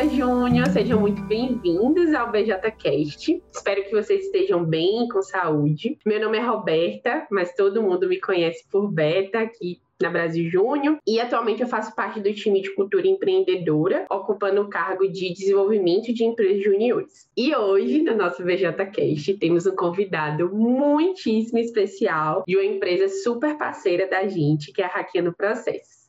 Beata Júnior, sejam muito bem-vindos ao BJCast. Espero que vocês estejam bem, com saúde. Meu nome é Roberta, mas todo mundo me conhece por Beta aqui na Brasil Júnior e atualmente eu faço parte do time de cultura empreendedora, ocupando o cargo de desenvolvimento de empresas juniores. E hoje, no nosso VJCast, temos um convidado muitíssimo especial de uma empresa super parceira da gente, que é a Hackeando Processos.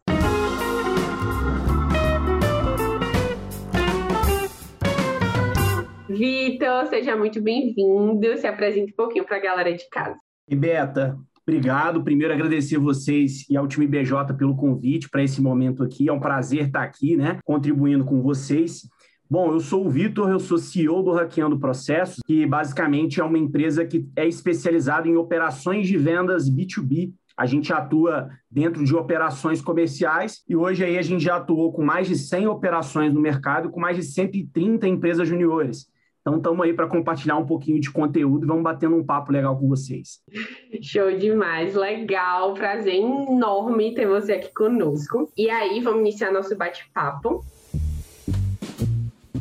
Vitor, seja muito bem-vindo. Se apresente um pouquinho para a galera de casa. E Beta, Obrigado. Primeiro, agradecer vocês e ao time BJ pelo convite para esse momento aqui. É um prazer estar aqui, né, contribuindo com vocês. Bom, eu sou o Vitor, eu sou CEO do Hackeando Processos, que basicamente é uma empresa que é especializada em operações de vendas B2B. A gente atua dentro de operações comerciais e hoje aí a gente já atuou com mais de 100 operações no mercado, com mais de 130 empresas juniores. Então, estamos aí para compartilhar um pouquinho de conteúdo e vamos batendo um papo legal com vocês. Show demais, legal, prazer enorme ter você aqui conosco. E aí, vamos iniciar nosso bate-papo.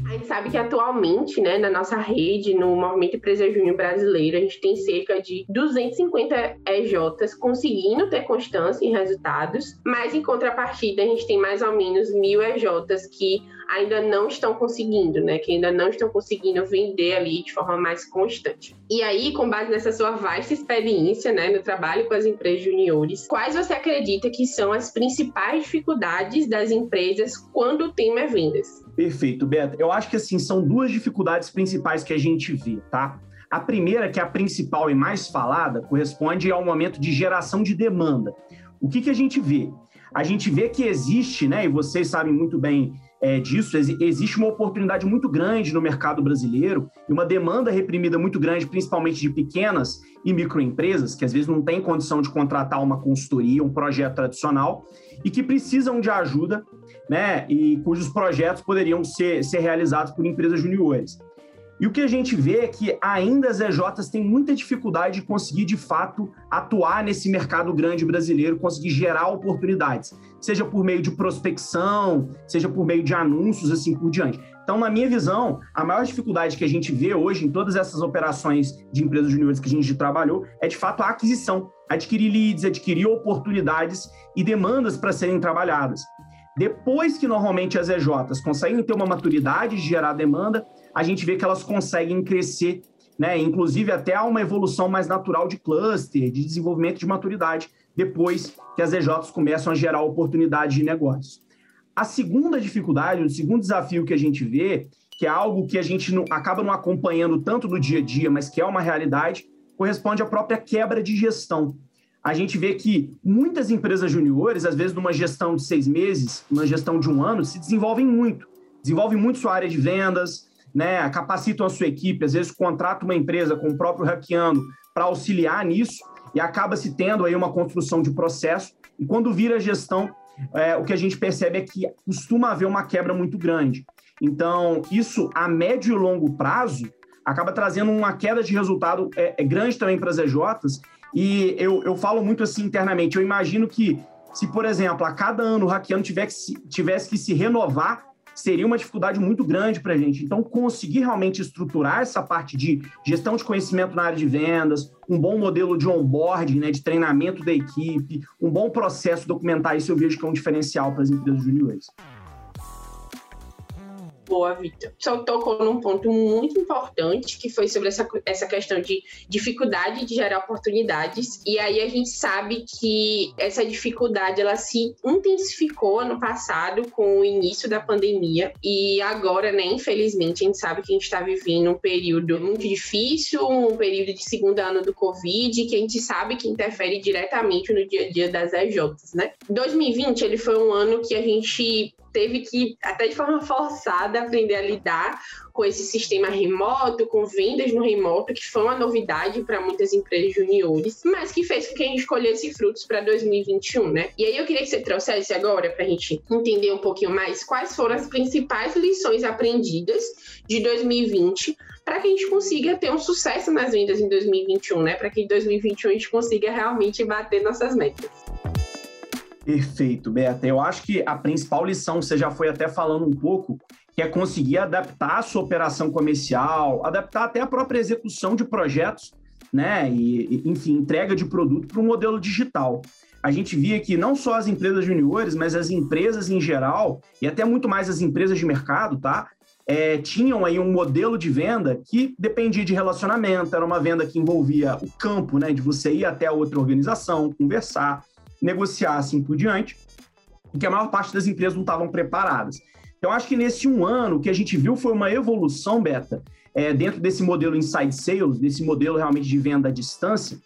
A gente sabe que atualmente, né, na nossa rede, no Movimento Empresa Júnior Brasileiro, a gente tem cerca de 250 EJs conseguindo ter constância em resultados, mas em contrapartida a gente tem mais ou menos mil EJs que ainda não estão conseguindo, né, que ainda não estão conseguindo vender ali de forma mais constante. E aí, com base nessa sua vasta experiência, né, no trabalho com as empresas juniores, quais você acredita que são as principais dificuldades das empresas quando o tema é vendas? Perfeito, Beto. Eu acho que assim são duas dificuldades principais que a gente vê, tá? A primeira, que é a principal e mais falada, corresponde ao momento de geração de demanda. O que, que a gente vê? A gente vê que existe, né, e vocês sabem muito bem é, disso, existe uma oportunidade muito grande no mercado brasileiro e uma demanda reprimida muito grande, principalmente de pequenas e microempresas, que às vezes não têm condição de contratar uma consultoria, um projeto tradicional, e que precisam de ajuda né, e cujos projetos poderiam ser, ser realizados por empresas juniores. E o que a gente vê é que ainda as EJs têm muita dificuldade de conseguir, de fato, atuar nesse mercado grande brasileiro, conseguir gerar oportunidades, seja por meio de prospecção, seja por meio de anúncios, assim por diante. Então, na minha visão, a maior dificuldade que a gente vê hoje em todas essas operações de empresas juniores que a gente trabalhou é, de fato, a aquisição, adquirir leads, adquirir oportunidades e demandas para serem trabalhadas. Depois que normalmente as EJs conseguem ter uma maturidade de gerar demanda, a gente vê que elas conseguem crescer, né? Inclusive até há uma evolução mais natural de cluster, de desenvolvimento de maturidade, depois que as EJs começam a gerar oportunidade de negócios. A segunda dificuldade, o segundo desafio que a gente vê, que é algo que a gente não, acaba não acompanhando tanto no dia a dia, mas que é uma realidade, corresponde à própria quebra de gestão a gente vê que muitas empresas juniores, às vezes numa gestão de seis meses, numa gestão de um ano, se desenvolvem muito. Desenvolvem muito sua área de vendas, né, capacitam a sua equipe, às vezes contratam uma empresa com o próprio hackeando para auxiliar nisso e acaba se tendo aí uma construção de processo. E quando vira gestão, é, o que a gente percebe é que costuma haver uma quebra muito grande. Então, isso a médio e longo prazo acaba trazendo uma queda de resultado é, é grande também para as EJs e eu, eu falo muito assim internamente. Eu imagino que se, por exemplo, a cada ano o hackeando tivesse, tivesse que se renovar, seria uma dificuldade muito grande para a gente. Então, conseguir realmente estruturar essa parte de gestão de conhecimento na área de vendas, um bom modelo de onboarding, né, de treinamento da equipe, um bom processo documentar, isso eu vejo que é um diferencial para as empresas juniores boa, Vitor. Só tocou num ponto muito importante, que foi sobre essa, essa questão de dificuldade de gerar oportunidades. E aí a gente sabe que essa dificuldade ela se intensificou ano passado com o início da pandemia. E agora, né, infelizmente, a gente sabe que a gente está vivendo um período muito difícil, um período de segundo ano do Covid, que a gente sabe que interfere diretamente no dia a dia das EJs, né? 2020 ele foi um ano que a gente teve que, até de forma forçada, aprender a lidar com esse sistema remoto, com vendas no remoto, que foi uma novidade para muitas empresas juniores, mas que fez com que a gente escolhesse frutos para 2021, né? E aí eu queria que você trouxesse agora, para a gente entender um pouquinho mais, quais foram as principais lições aprendidas de 2020 para que a gente consiga ter um sucesso nas vendas em 2021, né? Para que em 2021 a gente consiga realmente bater nossas metas. Perfeito, Beta. Eu acho que a principal lição, você já foi até falando um pouco, que é conseguir adaptar a sua operação comercial, adaptar até a própria execução de projetos, né? E, enfim, entrega de produto para o modelo digital. A gente via que não só as empresas juniores, mas as empresas em geral, e até muito mais as empresas de mercado, tá? É, tinham aí um modelo de venda que dependia de relacionamento, era uma venda que envolvia o campo, né? De você ir até a outra organização, conversar, negociar assim por diante, e que a maior parte das empresas não estavam preparadas. Então, acho que nesse um ano, o que a gente viu foi uma evolução, Beta, é, dentro desse modelo inside sales, desse modelo realmente de venda à distância,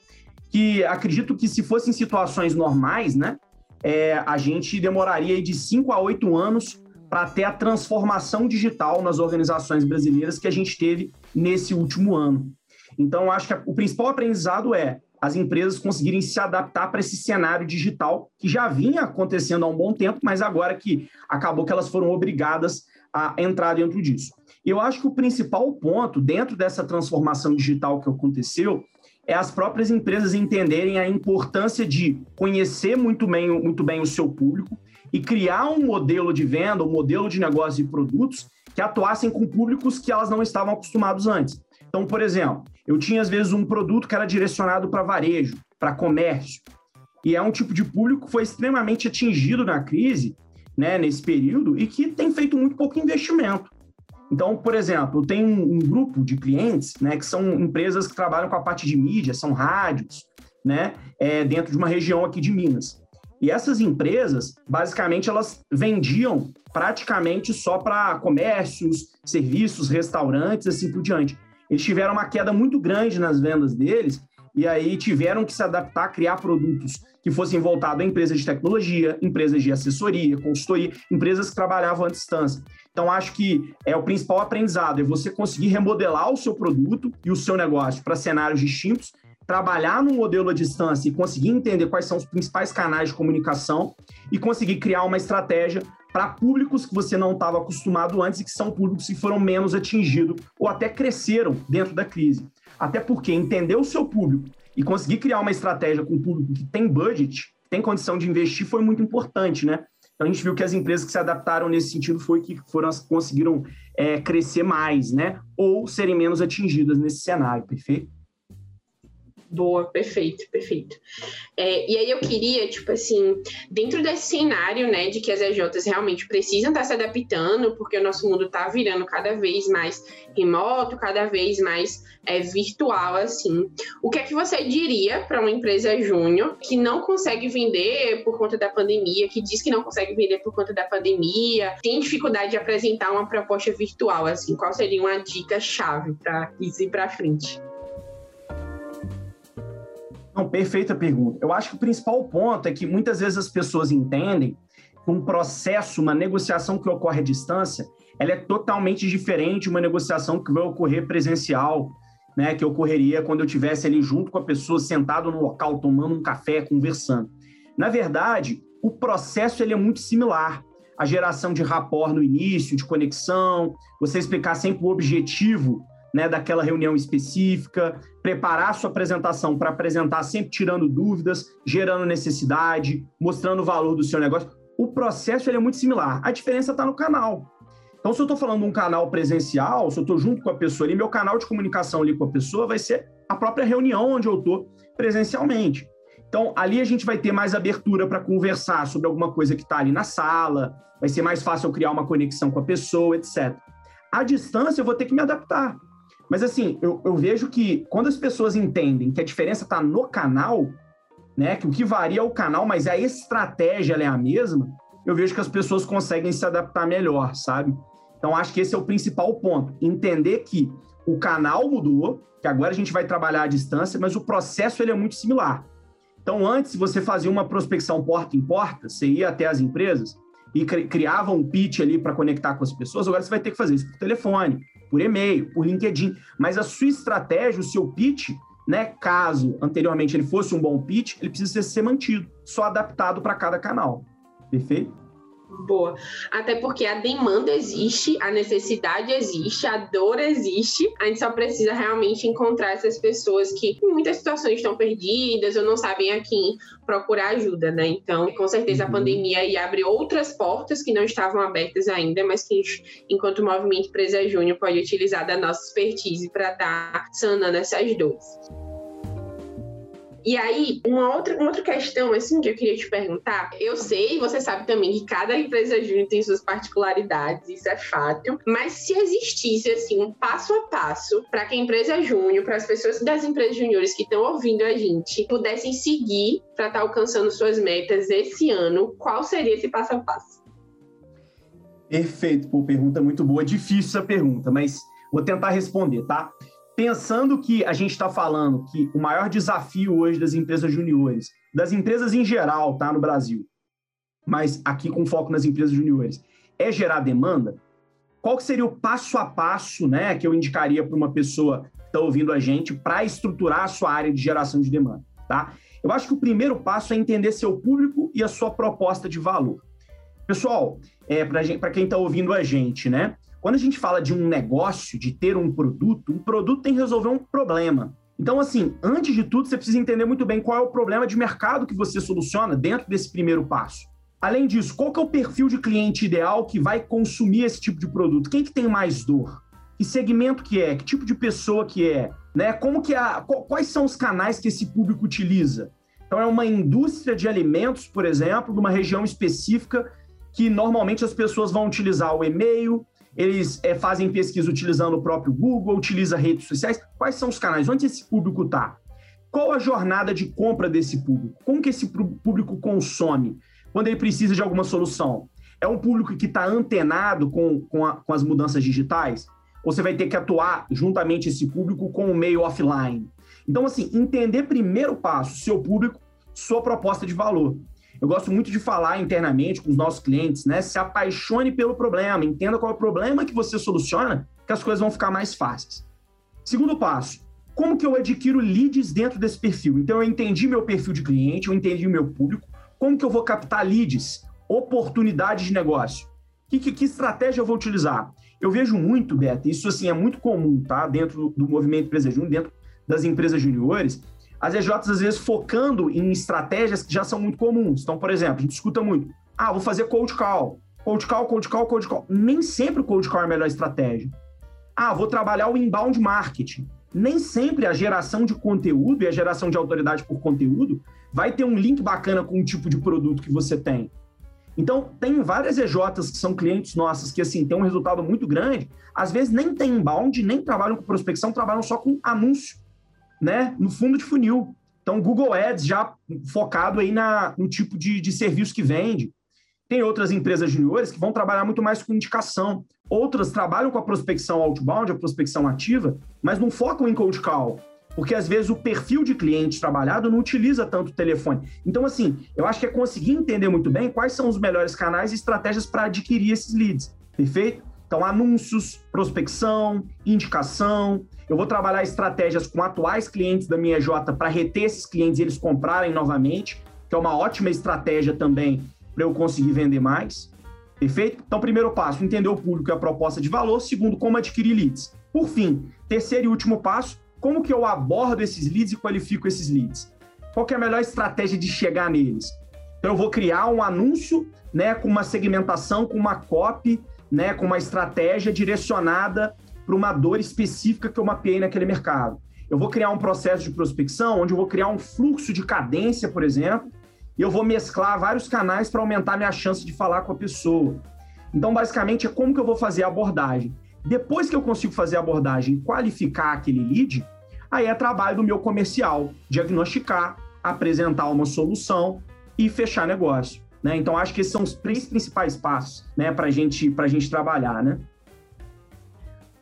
que acredito que se fossem situações normais, né, é, a gente demoraria de cinco a oito anos para ter a transformação digital nas organizações brasileiras que a gente teve nesse último ano. Então, acho que o principal aprendizado é as empresas conseguirem se adaptar para esse cenário digital que já vinha acontecendo há um bom tempo, mas agora que acabou que elas foram obrigadas a entrar dentro disso. Eu acho que o principal ponto dentro dessa transformação digital que aconteceu é as próprias empresas entenderem a importância de conhecer muito bem, muito bem o seu público e criar um modelo de venda, um modelo de negócio e produtos que atuassem com públicos que elas não estavam acostumados antes. Então, por exemplo, eu tinha às vezes um produto que era direcionado para varejo, para comércio, e é um tipo de público que foi extremamente atingido na crise, né, nesse período, e que tem feito muito pouco investimento. Então, por exemplo, eu tenho um, um grupo de clientes, né, que são empresas que trabalham com a parte de mídia, são rádios, né, é, dentro de uma região aqui de Minas. E essas empresas, basicamente, elas vendiam praticamente só para comércios, serviços, restaurantes, assim por diante eles tiveram uma queda muito grande nas vendas deles e aí tiveram que se adaptar, criar produtos que fossem voltados a empresas de tecnologia, empresas de assessoria, consultoria, empresas que trabalhavam à distância. Então, acho que é o principal aprendizado, é você conseguir remodelar o seu produto e o seu negócio para cenários distintos, trabalhar no modelo à distância e conseguir entender quais são os principais canais de comunicação e conseguir criar uma estratégia para públicos que você não estava acostumado antes e que são públicos que foram menos atingidos ou até cresceram dentro da crise. Até porque entender o seu público e conseguir criar uma estratégia com um público que tem budget, tem condição de investir, foi muito importante, né? Então a gente viu que as empresas que se adaptaram nesse sentido foi que foram conseguiram é, crescer mais, né? Ou serem menos atingidas nesse cenário, perfeito? Boa, perfeito, perfeito. É, e aí eu queria, tipo assim, dentro desse cenário, né, de que as EJs realmente precisam estar se adaptando, porque o nosso mundo está virando cada vez mais remoto, cada vez mais é, virtual, assim. O que é que você diria para uma empresa júnior que não consegue vender por conta da pandemia, que diz que não consegue vender por conta da pandemia, tem dificuldade de apresentar uma proposta virtual, assim? Qual seria uma dica chave para ir para frente? Não, perfeita pergunta. Eu acho que o principal ponto é que muitas vezes as pessoas entendem que um processo, uma negociação que ocorre à distância, ela é totalmente diferente de uma negociação que vai ocorrer presencial, né, que ocorreria quando eu estivesse ali junto com a pessoa, sentado no local, tomando um café, conversando. Na verdade, o processo ele é muito similar. A geração de rapport no início, de conexão, você explicar sempre o objetivo né, daquela reunião específica, preparar a sua apresentação para apresentar sempre tirando dúvidas, gerando necessidade, mostrando o valor do seu negócio. O processo é muito similar. A diferença está no canal. Então, se eu estou falando de um canal presencial, se eu estou junto com a pessoa ali, meu canal de comunicação ali com a pessoa vai ser a própria reunião onde eu estou presencialmente. Então, ali a gente vai ter mais abertura para conversar sobre alguma coisa que está ali na sala, vai ser mais fácil eu criar uma conexão com a pessoa, etc. À distância, eu vou ter que me adaptar. Mas assim, eu, eu vejo que quando as pessoas entendem que a diferença está no canal, né? Que o que varia é o canal, mas a estratégia é a mesma, eu vejo que as pessoas conseguem se adaptar melhor, sabe? Então, acho que esse é o principal ponto. Entender que o canal mudou, que agora a gente vai trabalhar à distância, mas o processo ele é muito similar. Então, antes você fazia uma prospecção porta em porta, você ia até as empresas e criava um pitch ali para conectar com as pessoas, agora você vai ter que fazer isso por telefone, por e-mail, por LinkedIn. Mas a sua estratégia, o seu pitch, né, caso anteriormente ele fosse um bom pitch, ele precisa ser mantido, só adaptado para cada canal. Perfeito? Boa. Até porque a demanda existe, a necessidade existe, a dor existe. A gente só precisa realmente encontrar essas pessoas que em muitas situações estão perdidas ou não sabem a quem procurar ajuda, né? Então, com certeza a uhum. pandemia aí abre outras portas que não estavam abertas ainda, mas que enquanto o movimento Presa Júnior pode utilizar da nossa expertise para estar tá sanando essas dores. E aí, uma outra, uma outra questão, assim, que eu queria te perguntar, eu sei, você sabe também que cada empresa júnior tem suas particularidades, isso é fato, mas se existisse, assim, um passo a passo para que a empresa júnior, para as pessoas das empresas júniores que estão ouvindo a gente, pudessem seguir para estar tá alcançando suas metas esse ano, qual seria esse passo a passo? Perfeito, pô, pergunta muito boa. Difícil essa pergunta, mas vou tentar responder, tá? Pensando que a gente está falando que o maior desafio hoje das empresas juniores, das empresas em geral, tá, no Brasil, mas aqui com foco nas empresas juniores, é gerar demanda, qual seria o passo a passo, né, que eu indicaria para uma pessoa que está ouvindo a gente para estruturar a sua área de geração de demanda, tá? Eu acho que o primeiro passo é entender seu público e a sua proposta de valor. Pessoal, é, para quem está ouvindo a gente, né? Quando a gente fala de um negócio, de ter um produto, um produto tem que resolver um problema. Então, assim, antes de tudo, você precisa entender muito bem qual é o problema de mercado que você soluciona dentro desse primeiro passo. Além disso, qual que é o perfil de cliente ideal que vai consumir esse tipo de produto? Quem que tem mais dor? Que segmento que é? Que tipo de pessoa que é? Né? Como que a, quais são os canais que esse público utiliza? Então, é uma indústria de alimentos, por exemplo, de uma região específica que normalmente as pessoas vão utilizar o e-mail, eles é, fazem pesquisa utilizando o próprio Google, utiliza redes sociais. Quais são os canais? Onde esse público está? Qual a jornada de compra desse público? Como que esse público consome quando ele precisa de alguma solução? É um público que está antenado com, com, a, com, as mudanças digitais? Ou você vai ter que atuar juntamente esse público com o meio offline? Então, assim, entender primeiro passo, seu público, sua proposta de valor. Eu gosto muito de falar internamente com os nossos clientes, né? Se apaixone pelo problema, entenda qual é o problema que você soluciona, que as coisas vão ficar mais fáceis. Segundo passo, como que eu adquiro leads dentro desse perfil? Então, eu entendi meu perfil de cliente, eu entendi o meu público, como que eu vou captar leads, oportunidades de negócio? Que, que, que estratégia eu vou utilizar? Eu vejo muito, Beto, isso assim é muito comum, tá? Dentro do, movimento Empresa dentro das empresas juniores, as EJs, às vezes, focando em estratégias que já são muito comuns. Então, por exemplo, a gente escuta muito, ah, vou fazer cold call. Cold call, cold call, cold call. Nem sempre o cold call é a melhor estratégia. Ah, vou trabalhar o inbound marketing. Nem sempre a geração de conteúdo e a geração de autoridade por conteúdo vai ter um link bacana com o tipo de produto que você tem. Então, tem várias EJs que são clientes nossas que, assim, têm um resultado muito grande. Às vezes nem tem inbound, nem trabalham com prospecção, trabalham só com anúncio né, no fundo de funil. Então, Google Ads já focado aí na, no tipo de, de serviço que vende. Tem outras empresas juniores que vão trabalhar muito mais com indicação. Outras trabalham com a prospecção outbound, a prospecção ativa, mas não focam em cold call. Porque às vezes o perfil de cliente trabalhado não utiliza tanto o telefone. Então, assim, eu acho que é conseguir entender muito bem quais são os melhores canais e estratégias para adquirir esses leads. Perfeito? Então, anúncios, prospecção, indicação. Eu vou trabalhar estratégias com atuais clientes da minha J para reter esses clientes e eles comprarem novamente, que é uma ótima estratégia também para eu conseguir vender mais. Perfeito? Então, primeiro passo, entender o público e a proposta de valor. Segundo, como adquirir leads. Por fim, terceiro e último passo, como que eu abordo esses leads e qualifico esses leads? Qual é a melhor estratégia de chegar neles? Então, eu vou criar um anúncio né, com uma segmentação, com uma copy, né, com uma estratégia direcionada para uma dor específica que eu mapeei naquele mercado. Eu vou criar um processo de prospecção onde eu vou criar um fluxo de cadência, por exemplo, e eu vou mesclar vários canais para aumentar minha chance de falar com a pessoa. Então, basicamente, é como que eu vou fazer a abordagem. Depois que eu consigo fazer a abordagem qualificar aquele lead, aí é trabalho do meu comercial, diagnosticar, apresentar uma solução e fechar negócio. Né? Então, acho que esses são os três principais passos né, para gente, a gente trabalhar. Né?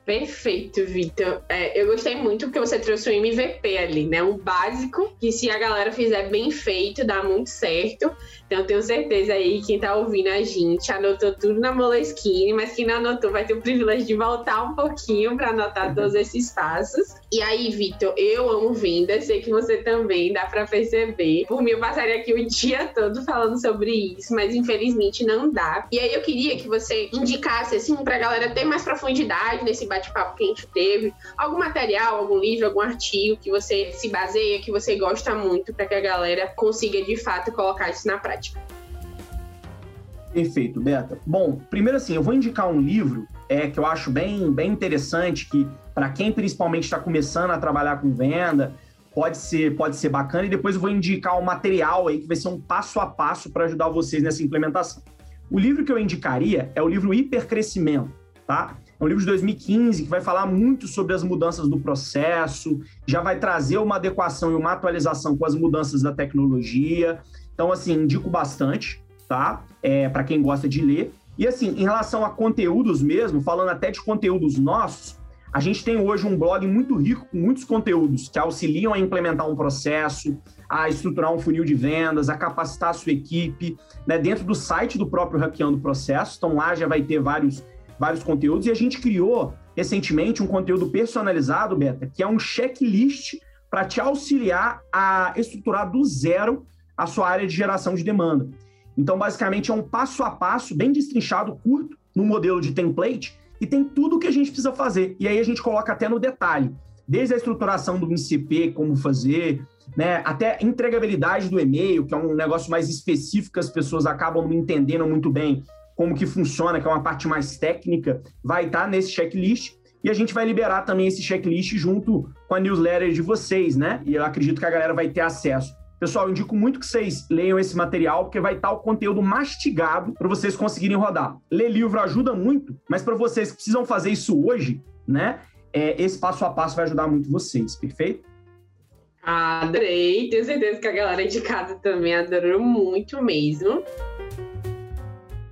Perfeito, Vitor. É, eu gostei muito porque você trouxe um MVP ali, né? Um básico que se a galera fizer bem feito, dá muito certo. Então tenho certeza aí quem tá ouvindo a gente anotou tudo na Moleskine, mas quem não anotou vai ter o privilégio de voltar um pouquinho para anotar todos esses passos. E aí, Vitor, eu amo vendas, sei que você também, dá para perceber. Por mim, eu passaria aqui o dia todo falando sobre isso, mas infelizmente não dá. E aí eu queria que você indicasse, assim, pra galera ter mais profundidade nesse bate-papo que a gente teve, algum material, algum livro, algum artigo que você se baseia, que você gosta muito, para que a galera consiga de fato colocar isso na prática. Perfeito, Beta. Bom, primeiro assim, eu vou indicar um livro é, que eu acho bem, bem interessante, que para quem principalmente está começando a trabalhar com venda, pode ser, pode ser bacana, e depois eu vou indicar um material aí que vai ser um passo a passo para ajudar vocês nessa implementação. O livro que eu indicaria é o livro Hipercrescimento, tá? É um livro de 2015 que vai falar muito sobre as mudanças do processo, já vai trazer uma adequação e uma atualização com as mudanças da tecnologia. Então, assim, indico bastante, tá? É, para quem gosta de ler. E assim, em relação a conteúdos mesmo, falando até de conteúdos nossos, a gente tem hoje um blog muito rico com muitos conteúdos que auxiliam a implementar um processo, a estruturar um funil de vendas, a capacitar a sua equipe, né, dentro do site do próprio Hackeando Processo. Então lá já vai ter vários, vários conteúdos. E a gente criou recentemente um conteúdo personalizado, Beta, que é um checklist para te auxiliar a estruturar do zero a sua área de geração de demanda. Então, basicamente, é um passo a passo, bem destrinchado, curto, no modelo de template, e tem tudo o que a gente precisa fazer. E aí a gente coloca até no detalhe, desde a estruturação do MCP, como fazer, né, até entregabilidade do e-mail, que é um negócio mais específico as pessoas acabam não entendendo muito bem como que funciona, que é uma parte mais técnica, vai estar nesse checklist. E a gente vai liberar também esse checklist junto com a newsletter de vocês, né? E eu acredito que a galera vai ter acesso. Pessoal, eu indico muito que vocês leiam esse material, porque vai estar o conteúdo mastigado para vocês conseguirem rodar. Ler livro ajuda muito, mas para vocês que precisam fazer isso hoje, né? É, esse passo a passo vai ajudar muito vocês, perfeito? Adorei, tenho certeza que a galera de casa também adorou muito mesmo.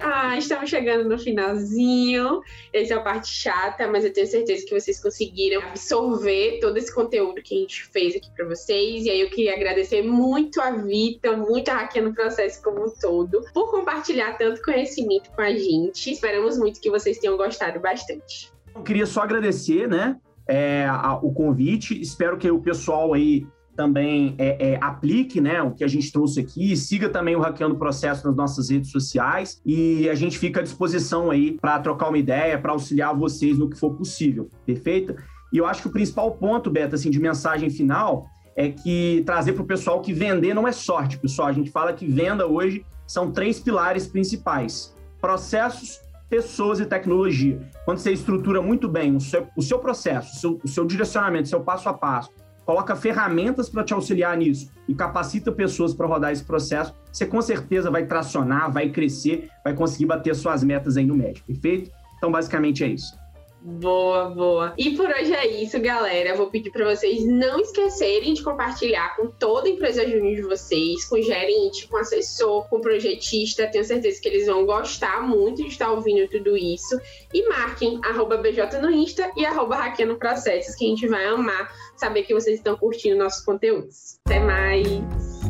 Ah, estamos chegando no finalzinho. Essa é a parte chata, mas eu tenho certeza que vocês conseguiram absorver todo esse conteúdo que a gente fez aqui para vocês. E aí eu queria agradecer muito a Vita, muito a Raquel no processo como um todo, por compartilhar tanto conhecimento com a gente. Esperamos muito que vocês tenham gostado bastante. Eu queria só agradecer, né, é, a, o convite. Espero que o pessoal aí também é, é, aplique né, o que a gente trouxe aqui, siga também o Hackeando Processo nas nossas redes sociais e a gente fica à disposição aí para trocar uma ideia, para auxiliar vocês no que for possível, perfeito? E eu acho que o principal ponto, Beto, assim, de mensagem final é que trazer para o pessoal que vender não é sorte, pessoal. A gente fala que venda hoje são três pilares principais: processos, pessoas e tecnologia. Quando você estrutura muito bem o seu, o seu processo, o seu, o seu direcionamento, o seu passo a passo, coloca ferramentas para te auxiliar nisso e capacita pessoas para rodar esse processo, você com certeza vai tracionar, vai crescer, vai conseguir bater suas metas aí no médio, perfeito? Então, basicamente é isso. Boa, boa. E por hoje é isso, galera. Eu vou pedir para vocês não esquecerem de compartilhar com toda a empresa júnior de vocês, com gerente, com assessor, com projetista. Tenho certeza que eles vão gostar muito de estar ouvindo tudo isso. E marquem arroba BJ no Insta e arroba Processos, que a gente vai amar saber que vocês estão curtindo nossos conteúdos. Até mais!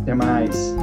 Até mais!